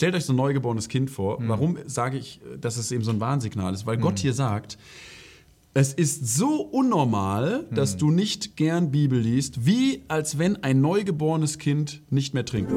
stellt euch so ein neugeborenes Kind vor. Warum sage ich, dass es eben so ein Warnsignal ist? Weil Gott hier sagt, es ist so unnormal, dass du nicht gern Bibel liest, wie als wenn ein neugeborenes Kind nicht mehr trinkt.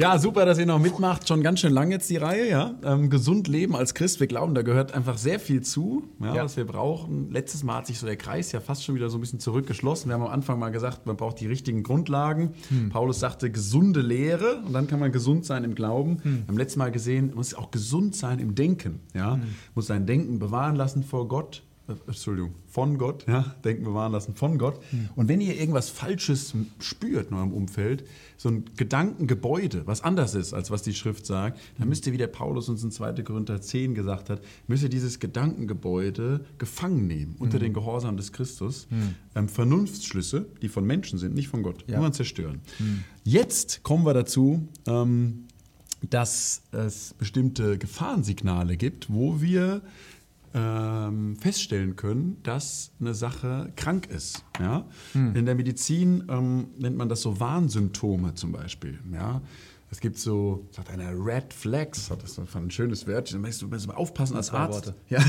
Ja, super, dass ihr noch mitmacht. Schon ganz schön lang jetzt die Reihe, ja. Ähm, gesund leben als Christ. Wir glauben, da gehört einfach sehr viel zu, ja, Ja. was wir brauchen. Letztes Mal hat sich so der Kreis ja fast schon wieder so ein bisschen zurückgeschlossen. Wir haben am Anfang mal gesagt, man braucht die richtigen Grundlagen. Paulus sagte gesunde Lehre und dann kann man gesund sein im Glauben. Wir haben letztes Mal gesehen, man muss auch gesund sein im Denken, ja. Muss sein Denken bewahren lassen vor Gott. Äh, Entschuldigung, von Gott, ja, Denken bewahren lassen von Gott. Und wenn ihr irgendwas Falsches spürt in eurem Umfeld, so ein Gedankengebäude, was anders ist, als was die Schrift sagt, dann müsst ihr, wie der Paulus uns in 2. Korinther 10 gesagt hat, müsst ihr dieses Gedankengebäude gefangen nehmen unter den Gehorsam des Christus. Ähm, Vernunftsschlüsse, die von Menschen sind, nicht von Gott, Ja. immer zerstören. Jetzt kommen wir dazu, ähm, dass es bestimmte Gefahrensignale gibt, wo wir ähm, feststellen können, dass eine Sache krank ist. Ja? In der Medizin ähm, nennt man das so Warnsymptome zum Beispiel. Ja? Es gibt so, sagt einer, Red Flags, hat das war ein schönes Wörtchen. Da musst du mal aufpassen als Arzt. Ja.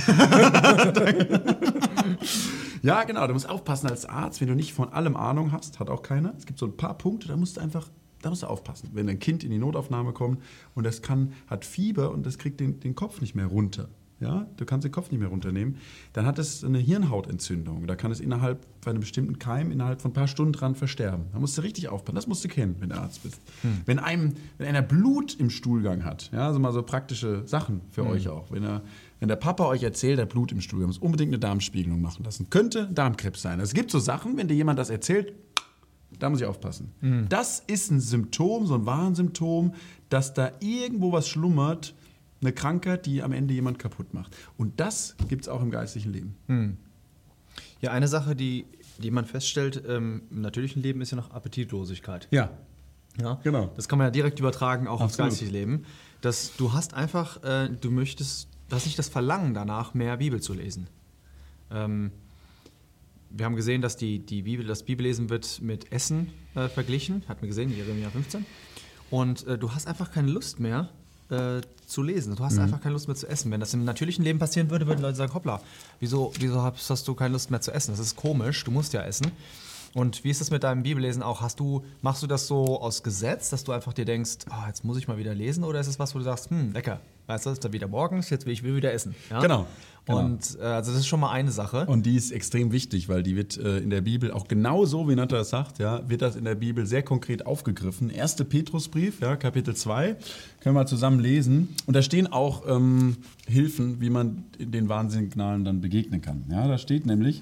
ja, genau, du musst aufpassen als Arzt, wenn du nicht von allem Ahnung hast, hat auch keiner. Es gibt so ein paar Punkte, da musst du einfach, da musst du aufpassen. Wenn ein Kind in die Notaufnahme kommt und das kann, hat Fieber und das kriegt den, den Kopf nicht mehr runter. Ja, du kannst den Kopf nicht mehr runternehmen, dann hat es eine Hirnhautentzündung. Da kann es innerhalb bei einem bestimmten Keim innerhalb von ein paar Stunden dran versterben. Da musst du richtig aufpassen. Das musst du kennen, wenn du Arzt bist. Wenn einem, wenn einer Blut im Stuhlgang hat, ja, also mal so praktische Sachen für euch auch. Wenn er, wenn der Papa euch erzählt, er hat Blut im Stuhlgang, muss unbedingt eine Darmspiegelung machen lassen. Könnte Darmkrebs sein. Es gibt so Sachen, wenn dir jemand das erzählt, da muss ich aufpassen. Das ist ein Symptom, so ein Warnsymptom, dass da irgendwo was schlummert, eine Krankheit, die am Ende jemand kaputt macht. Und das gibt es auch im geistlichen Leben. Ja, eine Sache, die, die man feststellt ähm, im natürlichen Leben, ist ja noch Appetitlosigkeit. Ja. Ja, Genau. Das kann man ja direkt übertragen auch aufs Absolut. geistige Leben. Dass du hast einfach, äh, du möchtest, du hast nicht das Verlangen danach, mehr Bibel zu lesen. Ähm, wir haben gesehen, dass die, die Bibel, das Bibellesen wird mit Essen äh, verglichen, hat man gesehen, Jeremia 15. Und äh, du hast einfach keine Lust mehr äh, zu lesen. Du hast einfach keine Lust mehr zu essen. Wenn das im natürlichen Leben passieren würde, würden Leute sagen, hoppla, wieso, wieso hast, hast du keine Lust mehr zu essen? Das ist komisch, du musst ja essen. Und wie ist das mit deinem Bibellesen auch? Hast du, machst du das so aus Gesetz, dass du einfach dir denkst, ah, jetzt muss ich mal wieder lesen? Oder ist es was, wo du sagst, hm, lecker, weißt du, es ist da wieder morgens, jetzt will ich will wieder essen. Ja? Genau, genau. Und äh, also das ist schon mal eine Sache. Und die ist extrem wichtig, weil die wird äh, in der Bibel auch genau so, wie Natter das sagt, ja, wird das in der Bibel sehr konkret aufgegriffen. 1. Petrusbrief, ja, Kapitel 2, können wir zusammen lesen. Und da stehen auch ähm, Hilfen, wie man den Warnsignalen dann begegnen kann. Ja, da steht nämlich,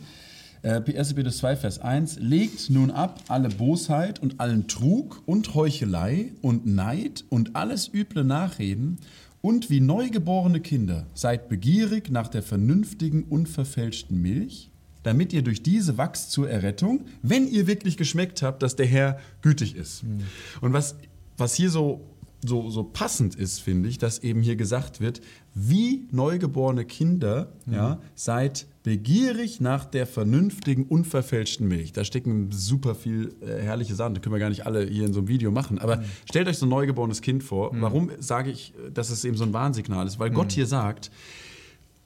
äh, 1. Petrus 2, Vers 1, legt nun ab alle Bosheit und allen Trug und Heuchelei und Neid und alles üble Nachreden und wie neugeborene Kinder seid begierig nach der vernünftigen, unverfälschten Milch, damit ihr durch diese wachst zur Errettung, wenn ihr wirklich geschmeckt habt, dass der Herr gütig ist. Und was, was hier so, so, so passend ist, finde ich, dass eben hier gesagt wird, wie neugeborene Kinder ja, seid begierig nach der vernünftigen, unverfälschten Milch. Da stecken super viel äh, herrliche Sachen. Da können wir gar nicht alle hier in so einem Video machen. Aber stellt euch so ein neugeborenes Kind vor. Warum sage ich, äh, dass es eben so ein Warnsignal ist? Weil Gott hier sagt,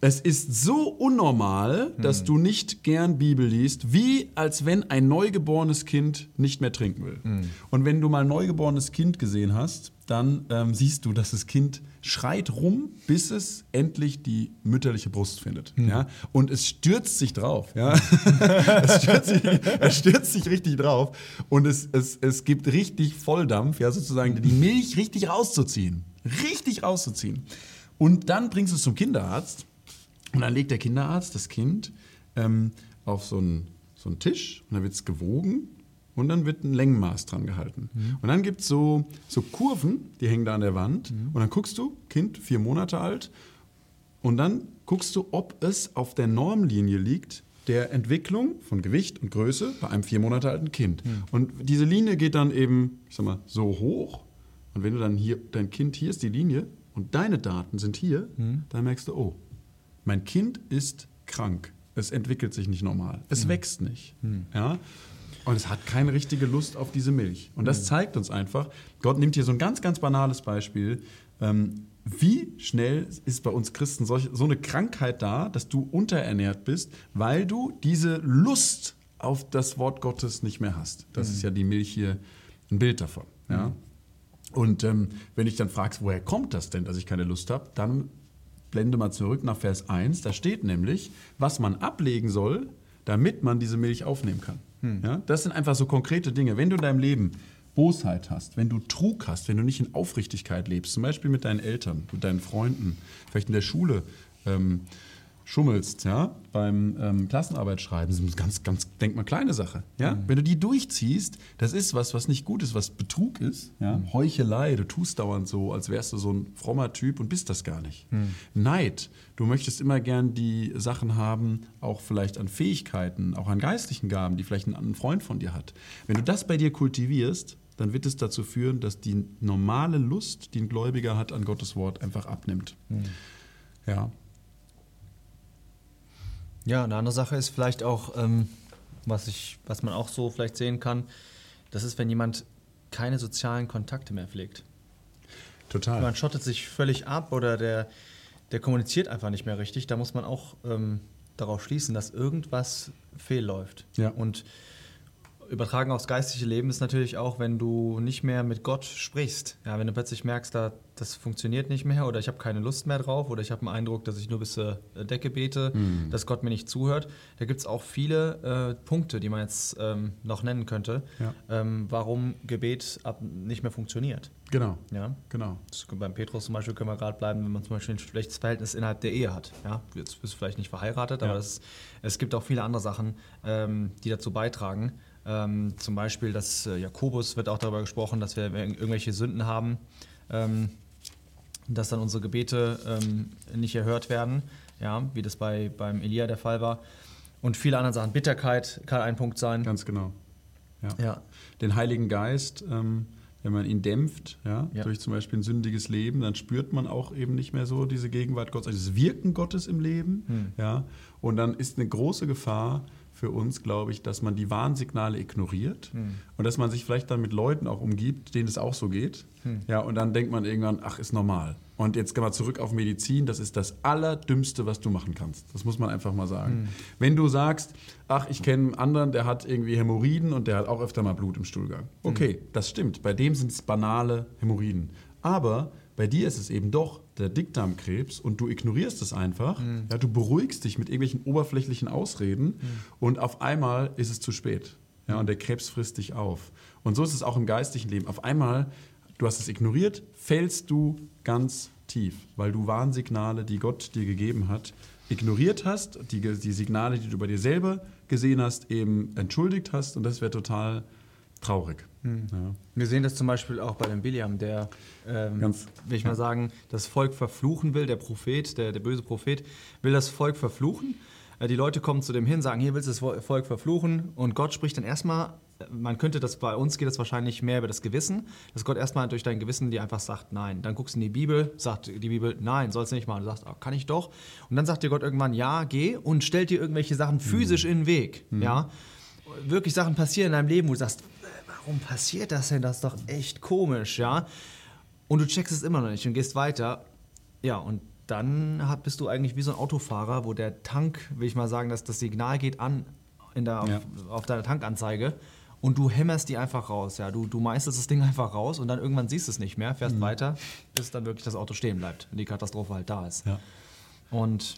es ist so unnormal, dass du nicht gern Bibel liest, wie als wenn ein neugeborenes Kind nicht mehr trinken will. Und wenn du mal ein neugeborenes Kind gesehen hast, dann ähm, siehst du, dass das Kind schreit rum, bis es endlich die mütterliche Brust findet. Ja? Und es stürzt sich drauf. Ja? es, stürzt sich, es stürzt sich richtig drauf. Und es, es, es gibt richtig Volldampf, ja, sozusagen die Milch richtig rauszuziehen. Richtig rauszuziehen. Und dann bringst du es zum Kinderarzt. Und dann legt der Kinderarzt das Kind ähm, auf so einen, so einen Tisch und dann wird es gewogen und dann wird ein Längenmaß dran gehalten. Und dann gibt es so, so Kurven, die hängen da an der Wand. Und dann guckst du, Kind, vier Monate alt, und dann guckst du, ob es auf der Normlinie liegt der Entwicklung von Gewicht und Größe bei einem vier Monate alten Kind. Und diese Linie geht dann eben, ich sag mal, so hoch. Und wenn du dann hier, dein Kind, hier ist die Linie und deine Daten sind hier, dann merkst du, oh, mein Kind ist krank. Es entwickelt sich nicht normal. Es wächst nicht. Ja? Und es hat keine richtige Lust auf diese Milch. Und das zeigt uns einfach, Gott nimmt hier so ein ganz, ganz banales Beispiel. Ähm, wie schnell ist bei uns Christen solch, so eine Krankheit da, dass du unterernährt bist, weil du diese Lust auf das Wort Gottes nicht mehr hast. Das ist ja die Milch hier ein Bild davon. Ja? Und ähm, wenn ich dann fragst, woher kommt das denn, dass ich keine Lust habe, dann blende mal zurück nach Vers 1. Da steht nämlich, was man ablegen soll, damit man diese Milch aufnehmen kann. Ja? Das sind einfach so konkrete Dinge. Wenn du in deinem Leben Bosheit hast, wenn du Trug hast, wenn du nicht in Aufrichtigkeit lebst, zum Beispiel mit deinen Eltern, mit deinen Freunden, vielleicht in der Schule ähm, schummelst, ja, beim ähm, Klassenarbeit schreiben, das ist eine ganz, ganz, denk mal, kleine Sache, ja. Wenn du die durchziehst, das ist was, was nicht gut ist, was Betrug ist, ja, Heuchelei, du tust dauernd so, als wärst du so ein frommer Typ und bist das gar nicht. Neid, du möchtest immer gern die Sachen haben, auch vielleicht an Fähigkeiten, auch an geistlichen Gaben, die vielleicht ein, ein Freund von dir hat. Wenn du das bei dir kultivierst, dann wird es dazu führen, dass die normale Lust, die ein Gläubiger hat an Gottes Wort, einfach abnimmt. Ja, Ja, eine andere Sache ist vielleicht auch, ähm, was, ich, was man auch so vielleicht sehen kann, das ist, wenn jemand keine sozialen Kontakte mehr pflegt. total. Man schottet sich völlig ab oder der, der kommuniziert einfach nicht mehr richtig. Da muss man auch ähm, darauf schließen, dass irgendwas fehlläuft. Ja. Und übertragen aufs geistliche Leben ist natürlich auch, wenn du nicht mehr mit Gott sprichst. Ja, wenn du plötzlich merkst, da, das funktioniert nicht mehr oder ich habe keine Lust mehr drauf oder ich habe den Eindruck, dass ich nur bis zur Decke bete, dass Gott mir nicht zuhört. Da gibt es auch viele äh, Punkte, die man jetzt ähm, noch nennen könnte, Ja. ähm, warum Gebet ab, nicht mehr funktioniert. Genau, Ja? genau. Das, beim Petrus zum Beispiel können wir gerade bleiben, wenn man zum Beispiel ein schlechtes Verhältnis innerhalb der Ehe hat. Ja? Jetzt bist du vielleicht nicht verheiratet, aber Ja. das, es gibt auch viele andere Sachen, ähm, die dazu beitragen. Ähm, zum Beispiel, dass äh, Jakobus wird auch darüber gesprochen, dass wir ir- irgendwelche Sünden haben, ähm, dass dann unsere Gebete ähm, nicht erhört werden, ja? wie das bei, beim Elia der Fall war. Und viele andere Sachen. Bitterkeit kann ein Punkt sein. Ganz genau. Ja. Ja. Den Heiligen Geist, ähm, wenn man ihn dämpft, ja, Ja. durch zum Beispiel ein sündiges Leben, dann spürt man auch eben nicht mehr so diese Gegenwart Gottes, also das Wirken Gottes im Leben. Hm. Ja, und dann ist eine große Gefahr für uns, glaube ich, dass man die Warnsignale ignoriert Hm. und dass man sich vielleicht dann mit Leuten auch umgibt, denen es auch so geht. Hm. Ja, und dann denkt man irgendwann, ach, ist normal. Und jetzt gehen wir zurück auf Medizin, das ist das Allerdümmste, was du machen kannst. Das muss man einfach mal sagen. Wenn du sagst, ach, ich kenne einen anderen, der hat irgendwie Hämorrhoiden und der hat auch öfter mal Blut im Stuhlgang. Okay, das stimmt. Bei dem sind es banale Hämorrhoiden. Aber bei dir ist es eben doch der Dickdarmkrebs und du ignorierst es einfach. Ja, du beruhigst dich mit irgendwelchen oberflächlichen Ausreden und auf einmal ist es zu spät. Ja, und der Krebs frisst dich auf. Und so ist es auch im geistlichen Leben. Auf einmal, du hast es ignoriert, fällst du ganz tief, weil du Warnsignale, die Gott dir gegeben hat, ignoriert hast, die, die Signale, die du bei dir selber gesehen hast, eben entschuldigt hast. Und das wäre total traurig. Ja. Wir sehen das zum Beispiel auch bei dem Biliam, der, ähm, Ganz- will ich mal sagen, das Volk verfluchen will, der Prophet, der, der böse Prophet, will das Volk verfluchen. Äh, Die Leute kommen zu dem hin, sagen, hier willst du das Vo- Volk verfluchen und Gott spricht dann erstmal, äh, man könnte das, bei uns geht das wahrscheinlich mehr über das Gewissen, dass Gott erstmal durch dein Gewissen dir einfach sagt, nein. Dann guckst du in die Bibel, sagt die Bibel, nein, sollst du nicht machen. Du sagst, ah, kann ich doch. Und dann sagt dir Gott irgendwann, ja, geh und stellt dir irgendwelche Sachen physisch in den Weg. Ja? Wirklich Sachen passieren in deinem Leben, wo du sagst, warum passiert das denn? Das ist doch echt komisch, ja. Und du checkst es immer noch nicht und gehst weiter. Ja, und dann hat, bist du eigentlich wie so ein Autofahrer, wo der Tank, will ich mal sagen, dass das Signal geht an in der, Ja. auf, auf deiner Tankanzeige und du hämmerst die einfach raus. Ja, du, du meisterst das Ding einfach raus und dann irgendwann siehst du es nicht mehr, fährst weiter, bis dann wirklich das Auto stehen bleibt und die Katastrophe halt da ist. Ja. Und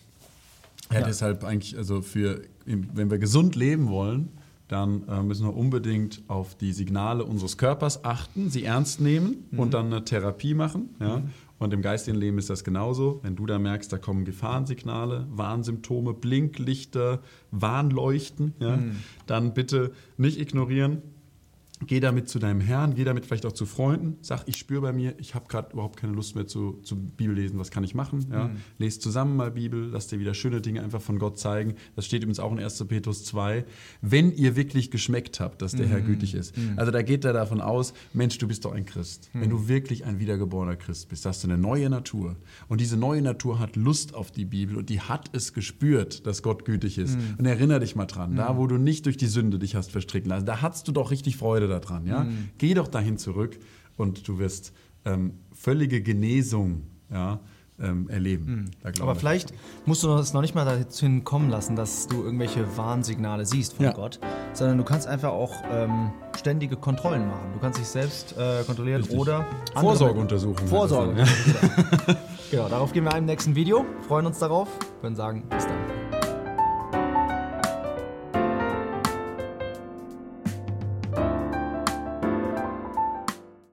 Ja, Ja. deshalb eigentlich, also für, wenn wir gesund leben wollen, dann äh, müssen wir unbedingt auf die Signale unseres Körpers achten, sie ernst nehmen und dann eine Therapie machen. Ja? Und im geistigen Leben ist das genauso. Wenn du da merkst, da kommen Gefahrensignale, Warnsymptome, Blinklichter, Warnleuchten, ja? dann bitte nicht ignorieren, Geh damit zu deinem Herrn, geh damit vielleicht auch zu Freunden. Sag, ich spüre bei mir, ich habe gerade überhaupt keine Lust mehr zu, zu Bibellesen. Was kann ich machen? Ja? Mhm. Lest zusammen mal Bibel, lass dir wieder schöne Dinge einfach von Gott zeigen. Das steht übrigens auch in 1. Petrus 2. Wenn ihr wirklich geschmeckt habt, dass der mhm. Herr gütig ist. Mhm. Also da geht er davon aus, Mensch, du bist doch ein Christ. Mhm. Wenn du wirklich ein wiedergeborener Christ bist, hast du eine neue Natur. Und diese neue Natur hat Lust auf die Bibel und die hat es gespürt, dass Gott gütig ist. Mhm. Und erinnere dich mal dran, da mhm. wo du nicht durch die Sünde dich hast verstricken lassen, da hast du doch richtig Freude daran. Ja? Mhm. Geh doch dahin zurück und du wirst ähm, völlige Genesung ja, ähm, erleben. Mhm. Aber vielleicht musst du es noch nicht mal dahin kommen lassen, dass du irgendwelche Warnsignale siehst von ja. Gott, sondern du kannst einfach auch ähm, ständige Kontrollen machen. Du kannst dich selbst äh, kontrollieren Richtig. oder Vorsorgeuntersuchungen. Vorsorge. genau, darauf gehen wir im nächsten Video. Freuen uns darauf. Würden sagen, bis dann.